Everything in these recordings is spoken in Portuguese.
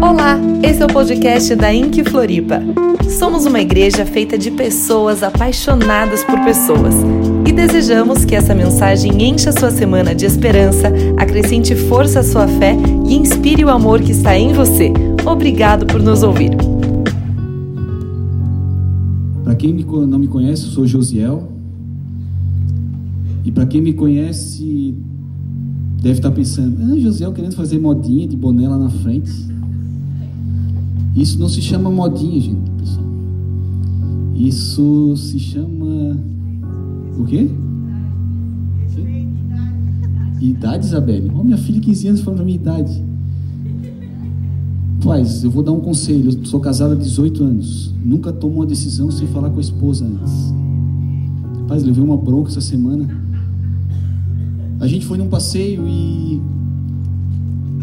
Olá, esse é o podcast da Inc Floripa. Somos uma igreja feita de pessoas apaixonadas por pessoas e desejamos que essa mensagem encha sua semana de esperança, acrescente força à sua fé e inspire o amor que está em você. Obrigado por nos ouvir. Para quem não me conhece, eu sou Josiel. E para quem me conhece, deve estar pensando: ah, Josiel querendo fazer modinha de boné lá na frente. Isso não se chama modinha, gente, pessoal. Isso se chama. O quê? Idade, Isabelle? Oh, minha filha, 15 anos, falando a minha idade. Paz, eu vou dar um conselho. Eu sou casada há 18 anos. Nunca tomo uma decisão sem falar com a esposa antes. Paz, levei uma bronca essa semana. A gente foi num passeio e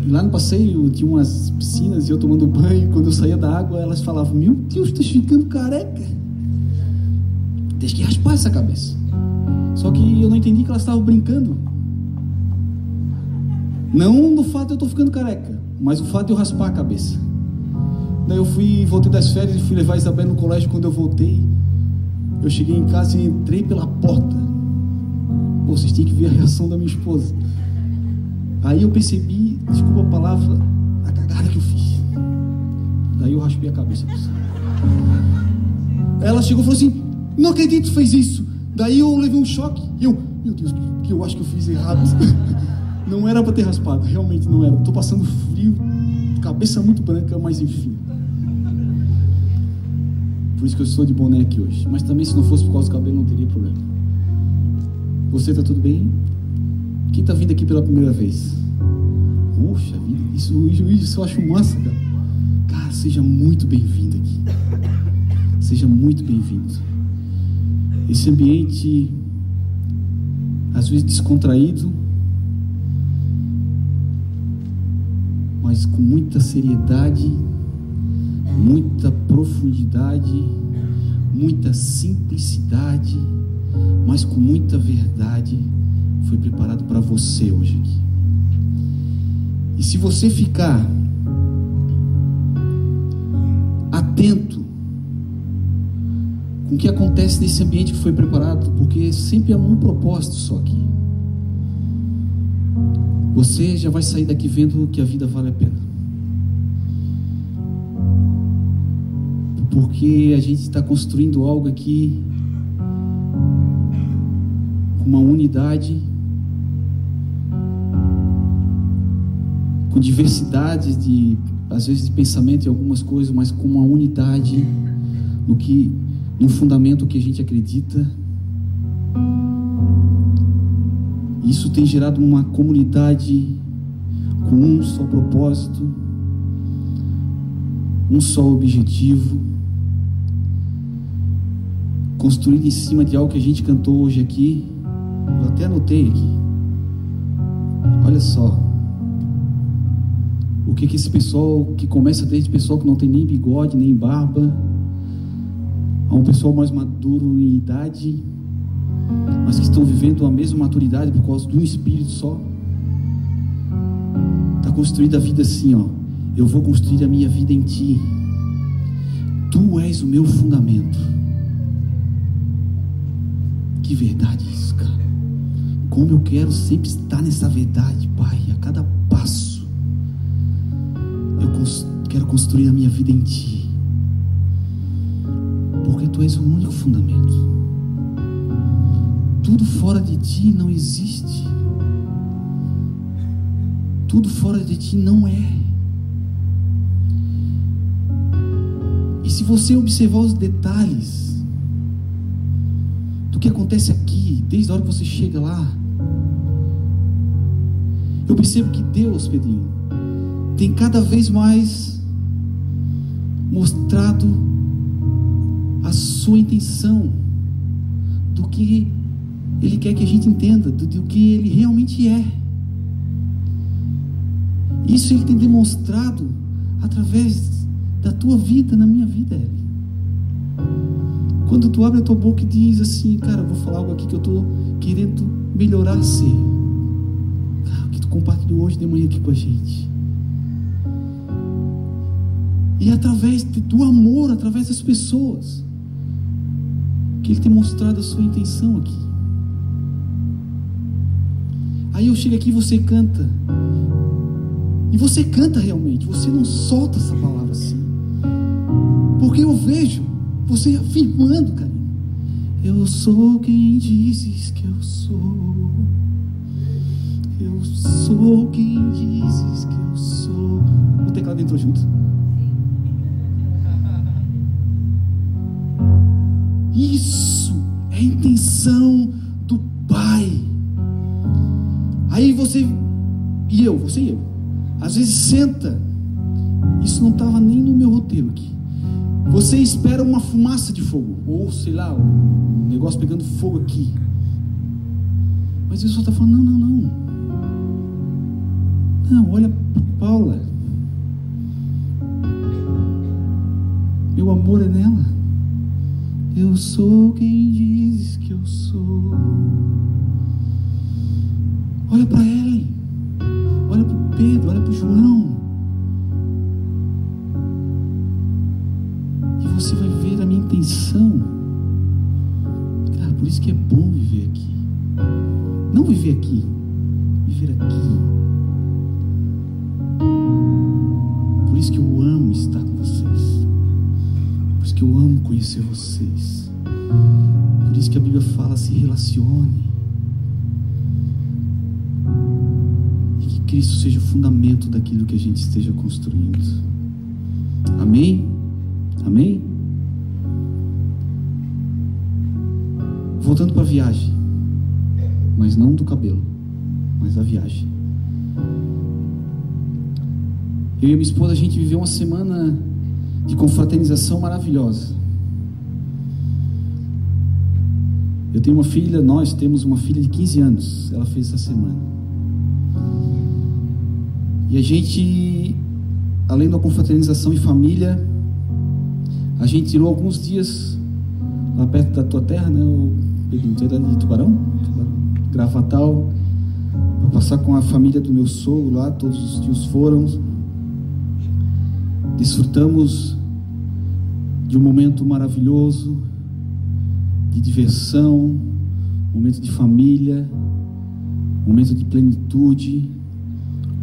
e lá no passeio tinha umas piscinas e eu tomando banho. Quando eu saía da água, elas falavam: Meu Deus, tá ficando careca. Tem que raspar essa cabeça. Só que eu não entendi que elas estavam brincando. Não do fato de eu estou ficando careca, mas o fato de eu raspar a cabeça. Daí eu fui, voltei das férias e fui levar a Isabel no colégio. Quando eu voltei, eu cheguei em casa e entrei pela porta. Pô, vocês têm que ver a reação da minha esposa. Aí eu percebi, desculpa a palavra, a cagada que eu fiz. Daí eu raspei a cabeça. Ela chegou e falou assim: Não acredito que fez isso. Daí eu levei um choque. E eu, meu Deus, que eu acho que eu fiz errado. Não era para ter raspado, realmente não era. Estou passando frio, cabeça muito branca, mas enfim. Por isso que eu estou de boné aqui hoje. Mas também, se não fosse por causa do cabelo, não teria problema. Você está tudo bem? Quem está vindo aqui pela primeira vez? Poxa vida, isso, isso, eu acho massa, cara. Cara, seja muito bem-vindo aqui. Seja muito bem-vindo. Esse ambiente, às vezes descontraído, mas com muita seriedade, muita profundidade, muita simplicidade, mas com muita verdade foi preparado para você hoje aqui. E se você ficar atento com o que acontece nesse ambiente que foi preparado, porque sempre há um propósito só aqui. Você já vai sair daqui vendo que a vida vale a pena. Porque a gente está construindo algo aqui uma unidade com diversidade de, às vezes, de pensamento em algumas coisas, mas com uma unidade no que, no fundamento que a gente acredita. Isso tem gerado uma comunidade com um só propósito, um só objetivo, construído em cima de algo que a gente cantou hoje aqui. Eu até anotei aqui. Olha só. O que, que esse pessoal, que começa desde pessoal que não tem nem bigode, nem barba, a um pessoal mais maduro em idade, mas que estão vivendo a mesma maturidade por causa de um espírito só. Está construída a vida assim, ó. Eu vou construir a minha vida em ti. Tu és o meu fundamento. Que verdade isso, cara. Como eu quero sempre estar nessa verdade, Pai, construir a minha vida em Ti, porque Tu és o único fundamento. Tudo fora de Ti não existe. Tudo fora de Ti não é. E se você observar os detalhes do que acontece aqui, desde a hora que você chega lá, eu percebo que Deus, Pedrinho, tem cada vez mais mostrado a sua intenção do que Ele quer que a gente entenda, do, do que Ele realmente é. Isso Ele tem demonstrado através da tua vida, na minha vida, Eli. Quando tu abre a tua boca e diz assim, cara, vou falar algo aqui que eu estou querendo melhorar ser. Cara, o que tu compartilhou hoje de manhã aqui com a gente. E é através do amor, através das pessoas, que Ele tem mostrado a sua intenção aqui. Aí eu chego aqui e você canta. E você canta realmente, você não solta essa palavra assim. Porque eu vejo você afirmando, cara. Eu sou quem dizes que eu sou. Eu sou quem dizes que eu sou. O teclado entrou junto. Isso é a intenção do Pai. Aí você e eu, você e eu, às vezes senta. Isso não estava nem no meu roteiro aqui. Você espera uma fumaça de fogo, ou sei lá, um negócio pegando fogo aqui. Mas Deus só está falando: não, não, não. Não, olha Paula. Meu amor é nela. Eu sou quem diz que eu sou. Olha para Ellen. Olha para o Pedro. Olha para o João. E você vai ver a minha intenção. Cara, por isso que é bom viver aqui. Não viver aqui, viver aqui. Por isso que eu amo estar com vocês. Por isso que eu amo conhecer vocês. Fala: se relacione. E que Cristo seja o fundamento daquilo que a gente esteja construindo. Amém? Amém? Voltando para a viagem, mas não do cabelo, mas da viagem. Eu e minha esposa, a gente viveu uma semana de confraternização maravilhosa. Eu tenho uma filha, nós temos uma filha de 15 anos, ela fez essa semana. E a gente, além da confraternização em família, a gente tirou alguns dias lá perto da tua terra, né? O de Tubarão, Gravatal, para passar com a família do meu sogro lá, todos os tios foram. Desfrutamos de um momento maravilhoso, de diversão, momento de família, momento de plenitude,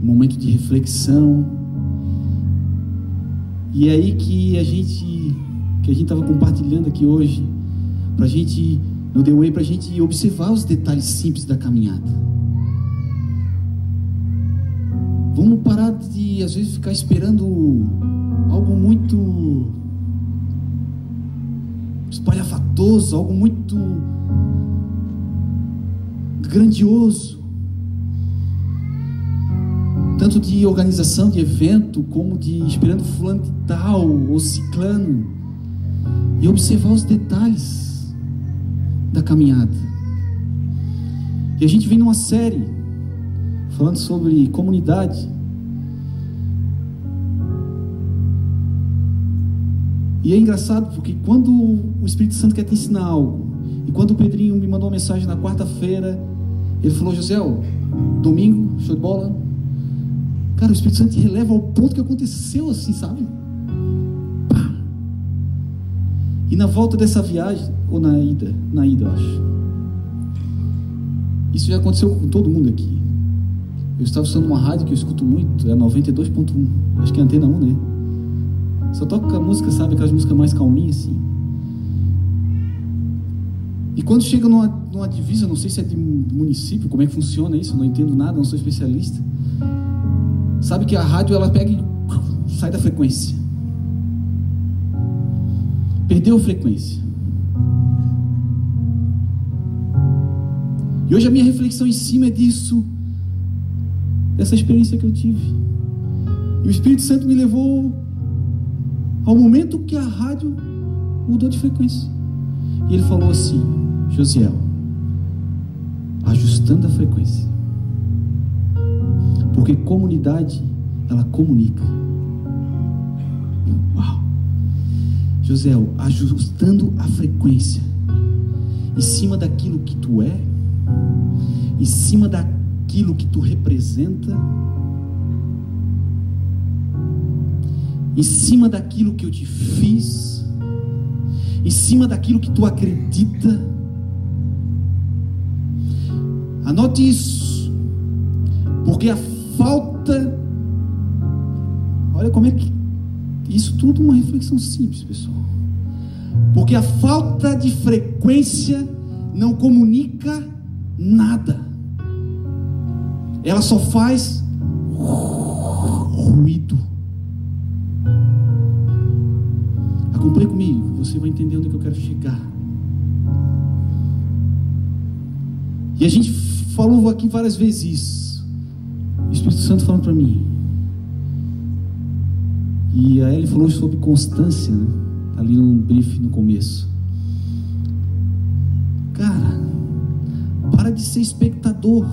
momento de reflexão. E é aí que a gente que a gente estava compartilhando aqui hoje, para a gente no The Way, para a gente observar os detalhes simples da caminhada. Vamos parar de às vezes ficar esperando algo muito espalhafatoso, algo muito grandioso. Tanto de organização de evento, como de esperando fulano de tal ou ciclano. E observar os detalhes da caminhada. E a gente vem numa série falando sobre comunidade. E é engraçado porque quando o Espírito Santo quer te ensinar algo, e quando o Pedrinho me mandou uma mensagem na quarta-feira, ele falou: José, domingo, show de bola. Cara, o Espírito Santo te releva ao ponto que aconteceu assim, sabe? Pá. E na volta dessa viagem, ou na ida, na ida, eu acho. Isso já aconteceu com todo mundo aqui. Eu estava usando uma rádio que eu escuto muito, é 92.1. Acho que é antena 1, né? Só toca música, sabe? Aquelas músicas mais calminhas assim. E quando chega numa, numa divisa, não sei se é de município, como é que funciona isso, não entendo nada, não sou especialista. Sabe que a rádio ela pega e sai da frequência. Perdeu a frequência. E hoje a minha reflexão em cima é disso, dessa experiência que eu tive. E o Espírito Santo me levou ao momento que a rádio mudou de frequência. E ele falou assim: Josiel, ajustando a frequência. Porque comunidade, ela comunica. Uau! Josiel, ajustando a frequência. Em cima daquilo que tu é, em cima daquilo que tu representa, em cima daquilo que eu te fiz, em cima daquilo que tu acredita. Anote isso, porque a falta, olha como é que isso tudo uma reflexão simples, pessoal. Porque a falta de frequência não comunica nada. Ela só faz Acompanhe comigo, você vai entender onde que eu quero chegar. E a gente falou aqui várias vezes isso. O Espírito Santo falando para mim. E aí ele falou sobre constância, né? ali no brief no começo. Cara, para de ser espectador.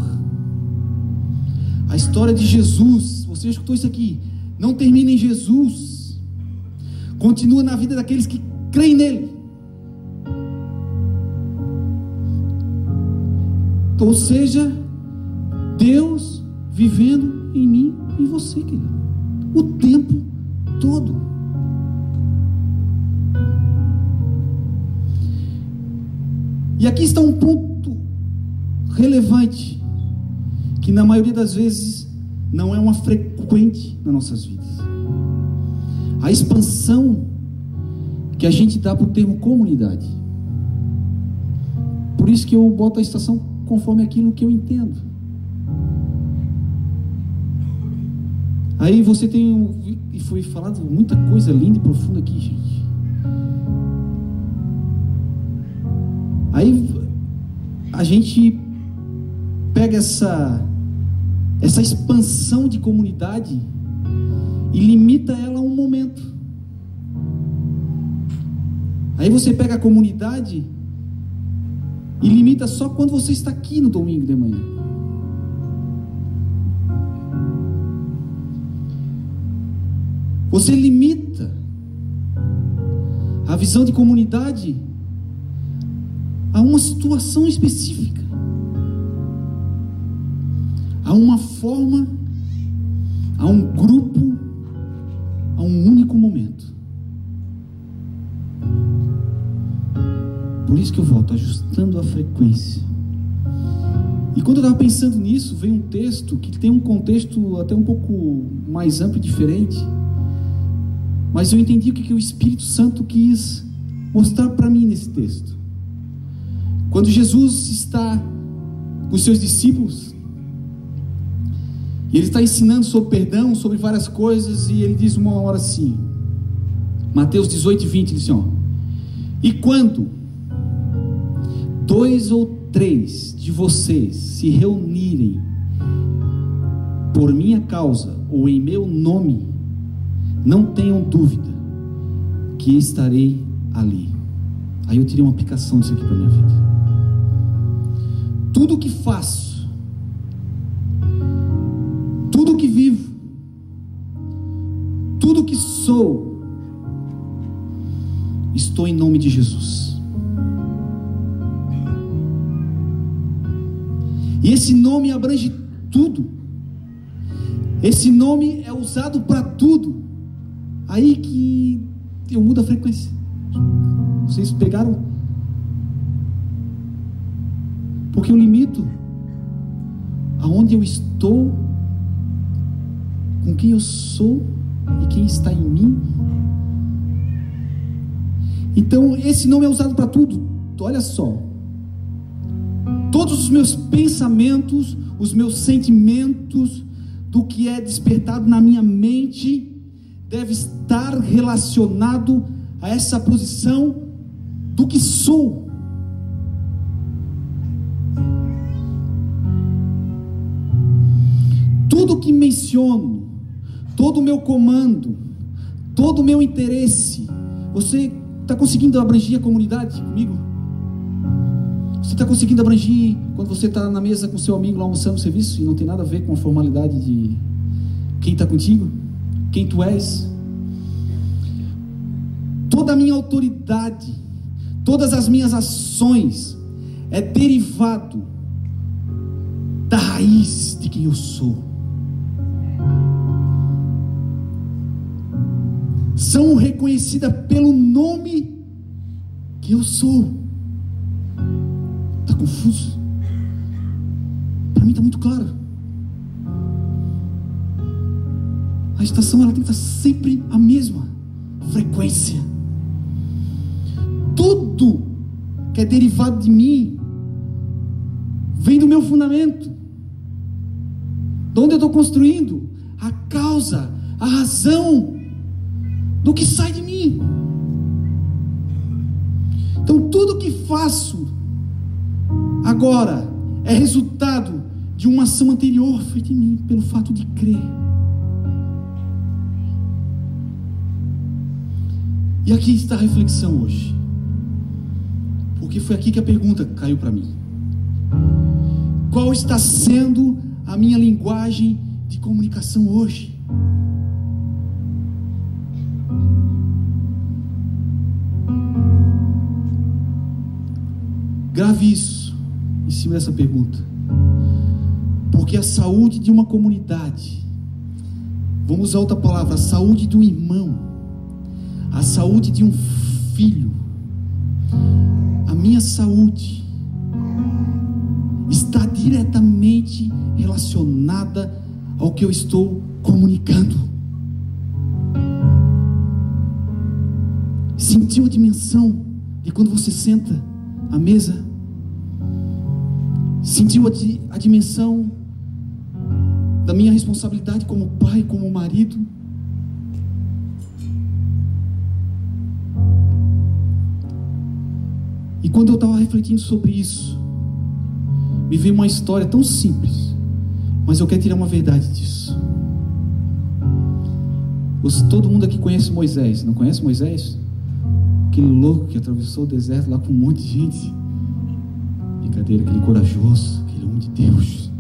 A história de Jesus, você escutou isso aqui? Não termina em Jesus. Continua na vida daqueles que creem nele. Ou seja, Deus vivendo em mim e você, querido. O tempo todo. E aqui está um ponto relevante, que na maioria das vezes não é uma frequente nas nossas vidas. A expansão que a gente dá para o termo comunidade. Por isso que eu boto a estação conforme aquilo que eu entendo. Aí você tem, e foi falado muita coisa linda e profunda aqui, gente. Aí a gente pega essa essa expansão de comunidade e limita ela a um momento. Aí você pega a comunidade e limita só quando você está aqui no domingo de manhã. Você limita a visão de comunidade a uma situação específica, a uma forma, a um grupo, isso que eu volto ajustando a frequência. E quando eu estava pensando nisso, veio um texto que tem um contexto até um pouco mais amplo e diferente. Mas eu entendi o que, que o Espírito Santo quis mostrar para mim nesse texto. Quando Jesus está com os seus discípulos, e ele está ensinando sobre perdão, sobre várias coisas, e ele diz uma hora assim, Mateus 18, 20, ele diz assim, ó, e quando dois ou três de vocês se reunirem por minha causa ou em meu nome, não tenham dúvida que estarei ali. Aí eu tirei uma aplicação disso aqui para minha vida. Tudo que faço, tudo que vivo, tudo que sou, estou em nome de Jesus. E esse nome abrange tudo. Esse nome é usado para tudo. Aí que eu mudo a frequência. Vocês pegaram? Porque eu limito aonde eu estou, com quem eu sou e quem está em mim. Então, esse nome é usado para tudo. Olha só. Todos os meus pensamentos, os meus sentimentos, do que é despertado na minha mente, deve estar relacionado a essa posição do que sou. Tudo que menciono, todo o meu comando, todo o meu interesse, você está conseguindo abranger a comunidade comigo? Você está conseguindo abranger quando você está na mesa com seu amigo lá almoçando no serviço e não tem nada a ver com a formalidade de quem está contigo, quem tu és? Toda a minha autoridade, todas as minhas ações é derivado da raiz de quem eu sou. são reconhecidas pelo nome que eu sou. Está confuso? Para mim está muito claro. A estação ela tem que estar sempre a mesma frequência. Tudo que é derivado de mim vem do meu fundamento. De onde eu estou construindo? A causa, a razão do que sai de mim. Então tudo que faço agora é resultado de uma ação anterior feita em mim, pelo fato de crer. E aqui está a reflexão hoje. Porque foi aqui que a pergunta caiu para mim. Qual está sendo a minha linguagem de comunicação hoje? Grave isso em cima dessa pergunta. Porque a saúde de uma comunidade, vamos usar outra palavra, a saúde de um irmão, a saúde de um filho, a minha saúde está diretamente relacionada ao que eu estou comunicando. Sentiu a dimensão de quando você senta à mesa? Sentiu a, a dimensão da minha responsabilidade como pai, como marido? E quando eu estava refletindo sobre isso, me veio uma história tão simples, mas eu quero tirar uma verdade disso. Todo mundo aqui conhece Moisés, não conhece Moisés? Aquele louco que atravessou o deserto lá com um monte de gente. Brincadeira, aquele corajoso, aquele homem de Deus.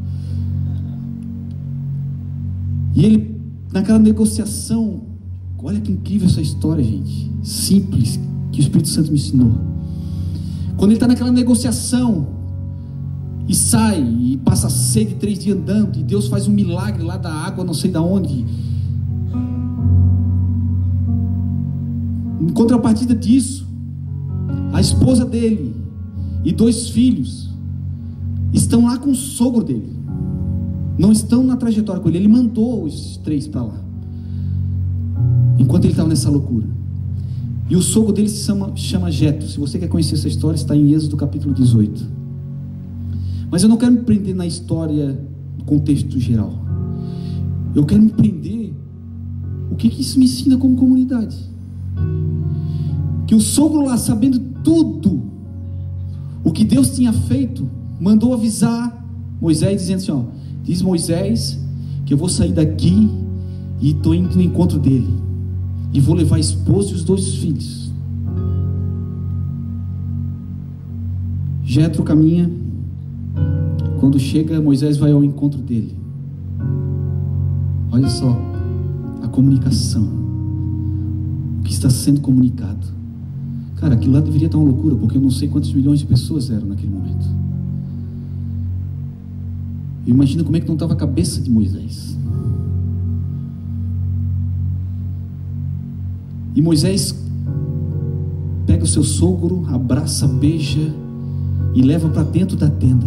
E ele, naquela negociação, olha que incrível essa história, gente. Simples, que o Espírito Santo me ensinou. Quando ele está naquela negociação, e sai, e passa sede três dias andando, e Deus faz um milagre lá da água, não sei da onde. Em contrapartida disso, a esposa dele e dois filhos estão lá com o sogro dele. Não estão na trajetória com ele. Ele mandou os três para lá. Enquanto ele estava nessa loucura. E o sogro dele se chama, chama Jeto. Se você quer conhecer essa história, está em Êxodo capítulo 18. Mas eu não quero me prender na história, no contexto geral. Eu quero me prender o que, que isso me ensina como comunidade. Que o sogro lá, sabendo tudo o que Deus tinha feito, mandou avisar Moisés, dizendo assim: ó, diz Moisés que eu vou sair daqui e estou indo no encontro dele e vou levar a esposa e os dois filhos. Jetro caminha. Quando chega, Moisés vai ao encontro dele. Olha só a comunicação, o que está sendo comunicado. Cara, aquilo lá deveria estar uma loucura, porque eu não sei quantos milhões de pessoas eram naquele momento. Eu imagino como é que não estava a cabeça de Moisés. E Moisés pega o seu sogro, abraça, beija e leva para dentro da tenda.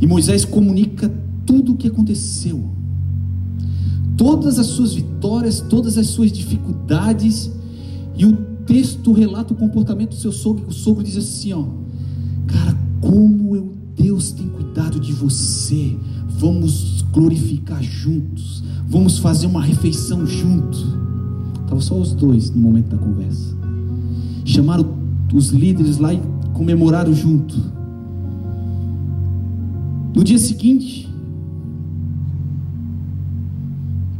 E Moisés comunica tudo o que aconteceu. Todas as suas vitórias, todas as suas dificuldades. E o texto relata o comportamento do seu sogro. O sogro diz assim: ó, cara, como eu, Deus tem cuidado de você. Vamos glorificar juntos. Vamos fazer uma refeição juntos. Estava só os dois no momento da conversa. Chamaram os líderes lá e comemoraram junto. No dia seguinte,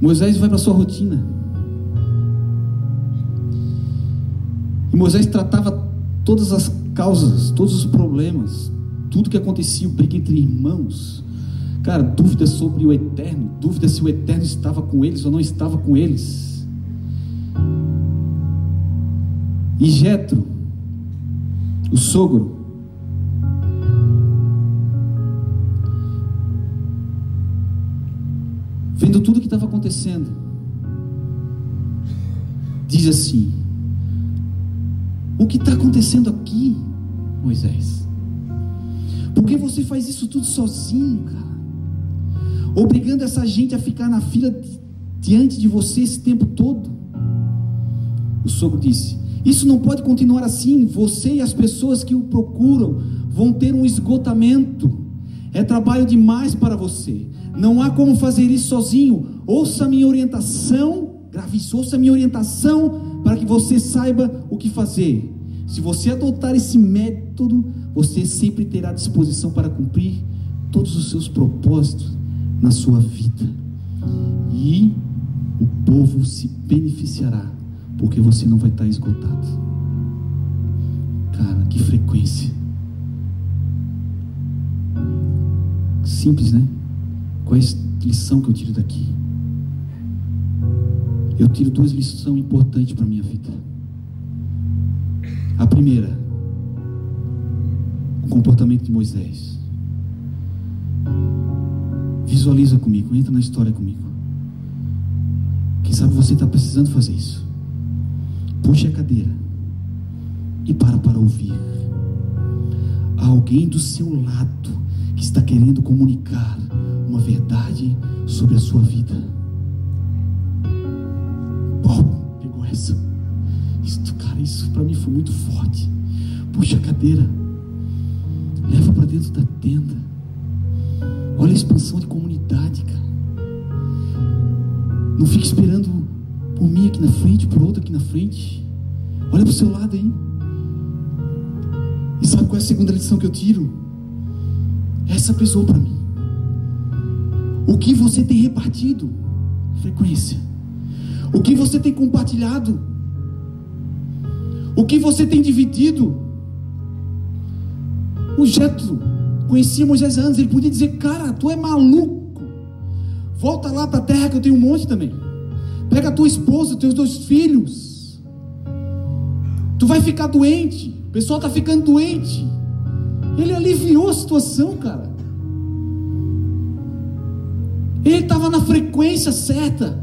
Moisés vai para sua rotina. E Moisés tratava todas as causas, todos os problemas, tudo que acontecia, briga entre irmãos, Cara, dúvidas sobre o eterno, dúvidas se o eterno estava com eles ou não estava com eles. E Jetro, o sogro, vendo tudo que estava acontecendo, diz assim: O que está acontecendo aqui, Moisés? Por que você faz isso tudo sozinho, cara? Obrigando essa gente a ficar na fila diante de você esse tempo todo? O sogro disse: Isso não pode continuar assim. Você e as pessoas que o procuram vão ter um esgotamento. É trabalho demais para você. Não há como fazer isso sozinho. Ouça a minha orientação, grave ouça a minha orientação para que você saiba o que fazer. Se você adotar esse método, você sempre terá disposição para cumprir todos os seus propósitos na sua vida. E o povo se beneficiará, porque você não vai estar esgotado. Cara, que frequência. Simples, né? Qual é a lição que eu tiro daqui? Eu tiro duas lições importantes para a minha vida. A primeira, o comportamento de Moisés. Visualiza comigo, entra na história comigo. Quem sabe você está precisando fazer isso. Puxe a cadeira e para para ouvir. Há alguém do seu lado que está querendo comunicar uma verdade sobre a sua vida. Oh, pegou essa. Isso, cara, isso para mim foi muito forte. Puxa a cadeira, leva para dentro da tenda. Olha a expansão de comunidade, cara. Não fique esperando por mim aqui na frente, por outro aqui na frente. Olha para o seu lado aí. E sabe qual é a segunda lição que eu tiro? essa pessoa para mim. O que você tem repartido? Frequência. O que você tem compartilhado? O que você tem dividido? O Jetro conhecia Moisés antes, ele podia dizer: Cara, tu é maluco. Volta lá para a terra que eu tenho um monte também. Pega a tua esposa, teus dois filhos. Tu vai ficar doente. O pessoal está ficando doente. Ele aliviou a situação, cara. Ele estava na frequência certa.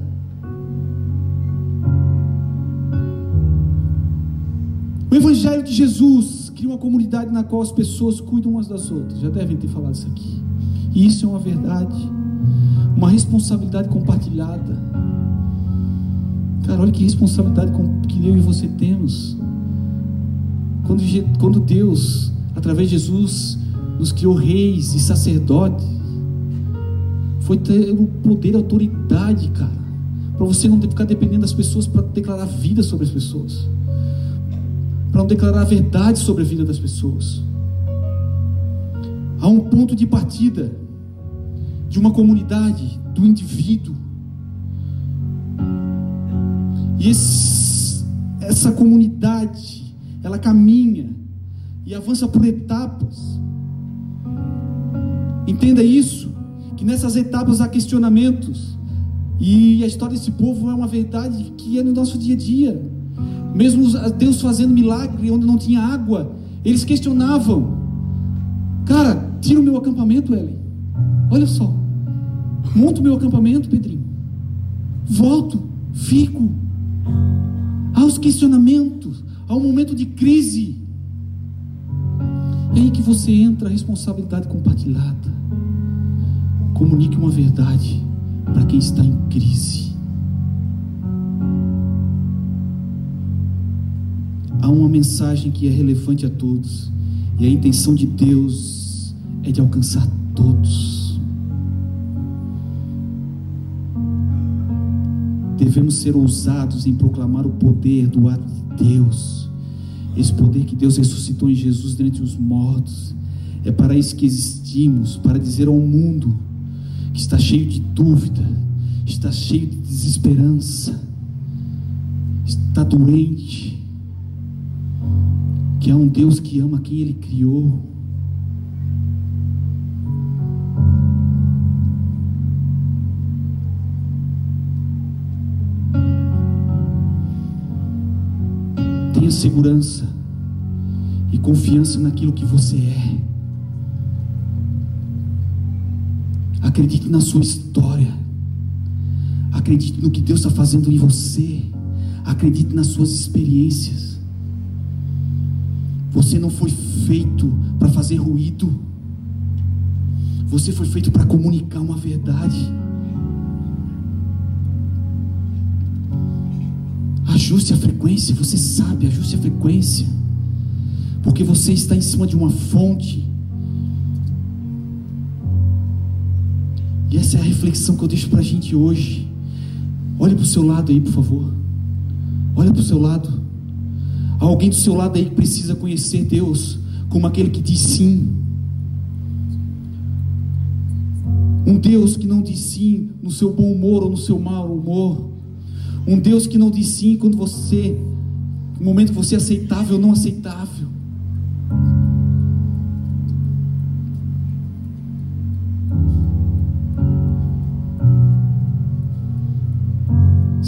O Evangelho de Jesus cria uma comunidade na qual as pessoas cuidam umas das outras. Já devem ter falado isso aqui. E isso é uma verdade, uma responsabilidade compartilhada. Cara, olha que responsabilidade que eu e você temos. Quando, quando Deus através de Jesus, nos criou reis e sacerdotes. Foi ter o poder e autoridade, cara. Para você não ficar dependendo das pessoas para declarar vida sobre as pessoas. Para não declarar a verdade sobre a vida das pessoas. Há um ponto de partida de uma comunidade, do indivíduo. E esse, essa comunidade, ela caminha e avança por etapas. Entenda isso, que nessas etapas há questionamentos. E a história desse povo é uma verdade que é no nosso dia a dia. Mesmo Deus fazendo milagre onde não tinha água, eles questionavam. Cara, tira o meu acampamento, Ellen. Olha só. Monto o meu acampamento, Pedrinho. Volto, fico. Há os questionamentos, há um momento de crise. É aí que você entra a responsabilidade compartilhada. Comunique uma verdade para quem está em crise. Há uma mensagem que é relevante a todos, e a intenção de Deus é de alcançar todos. Devemos ser ousados em proclamar o poder do ato de Deus esse poder que Deus ressuscitou em Jesus dentre os mortos, é para isso que existimos para dizer ao mundo que está cheio de dúvida, está cheio de desesperança, está doente, que há um Deus que ama quem Ele criou. Tenha segurança e confiança naquilo que você é. Acredite na sua história. Acredite no que Deus está fazendo em você. Acredite nas suas experiências. Você não foi feito para fazer ruído. Você foi feito para comunicar uma verdade. Ajuste a frequência, você sabe, ajuste a frequência. Porque você está em cima de uma fonte. E essa é a reflexão que eu deixo para a gente hoje. Olhe para o seu lado aí, por favor. Olha para o seu lado. Há alguém do seu lado aí que precisa conhecer Deus como aquele que diz sim. Um Deus que não diz sim no seu bom humor ou no seu mau humor. Um Deus que não diz sim quando você, no momento que você é aceitável ou não aceitável.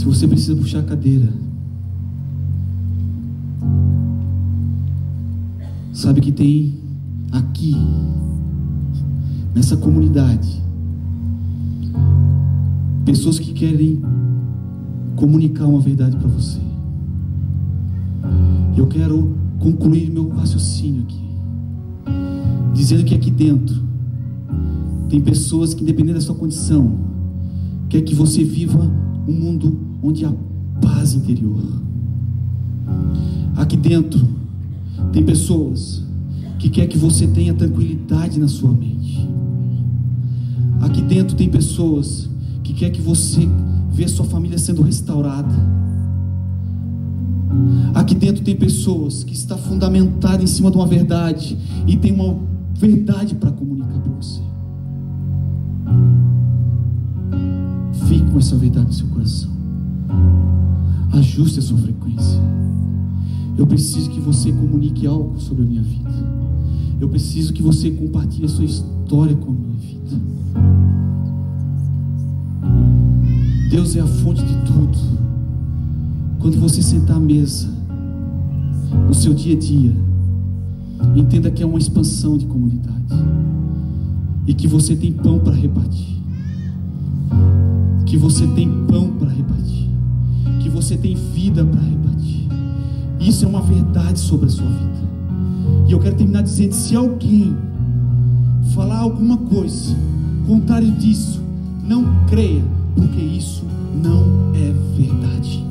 Você precisa puxar a cadeira, sabe que tem aqui, nessa comunidade, pessoas que querem comunicar uma verdade para você. Eu quero concluir meu raciocínio aqui, dizendo que aqui dentro tem pessoas que, independente da sua condição, quer que você viva um mundo onde há paz interior. Aqui dentro tem pessoas que quer que você tenha tranquilidade na sua mente. Aqui dentro tem pessoas que quer que você veja sua família sendo restaurada. Aqui dentro tem pessoas que está fundamentada em cima de uma verdade e tem uma verdade para comunicar para você. Fique com essa verdade no seu coração. Ajuste a sua frequência. Eu preciso que você comunique algo sobre a minha vida. Eu preciso que você compartilhe a sua história com a minha vida. Deus é a fonte de tudo. Quando você sentar à mesa, no seu dia a dia, entenda que é uma expansão de comunidade e que você tem pão para repartir. Que você tem pão para repartir. Você tem vida para repartir. Isso é uma verdade sobre a sua vida. E eu quero terminar dizendo: se alguém falar alguma coisa contrário disso, não creia porque isso não é verdade.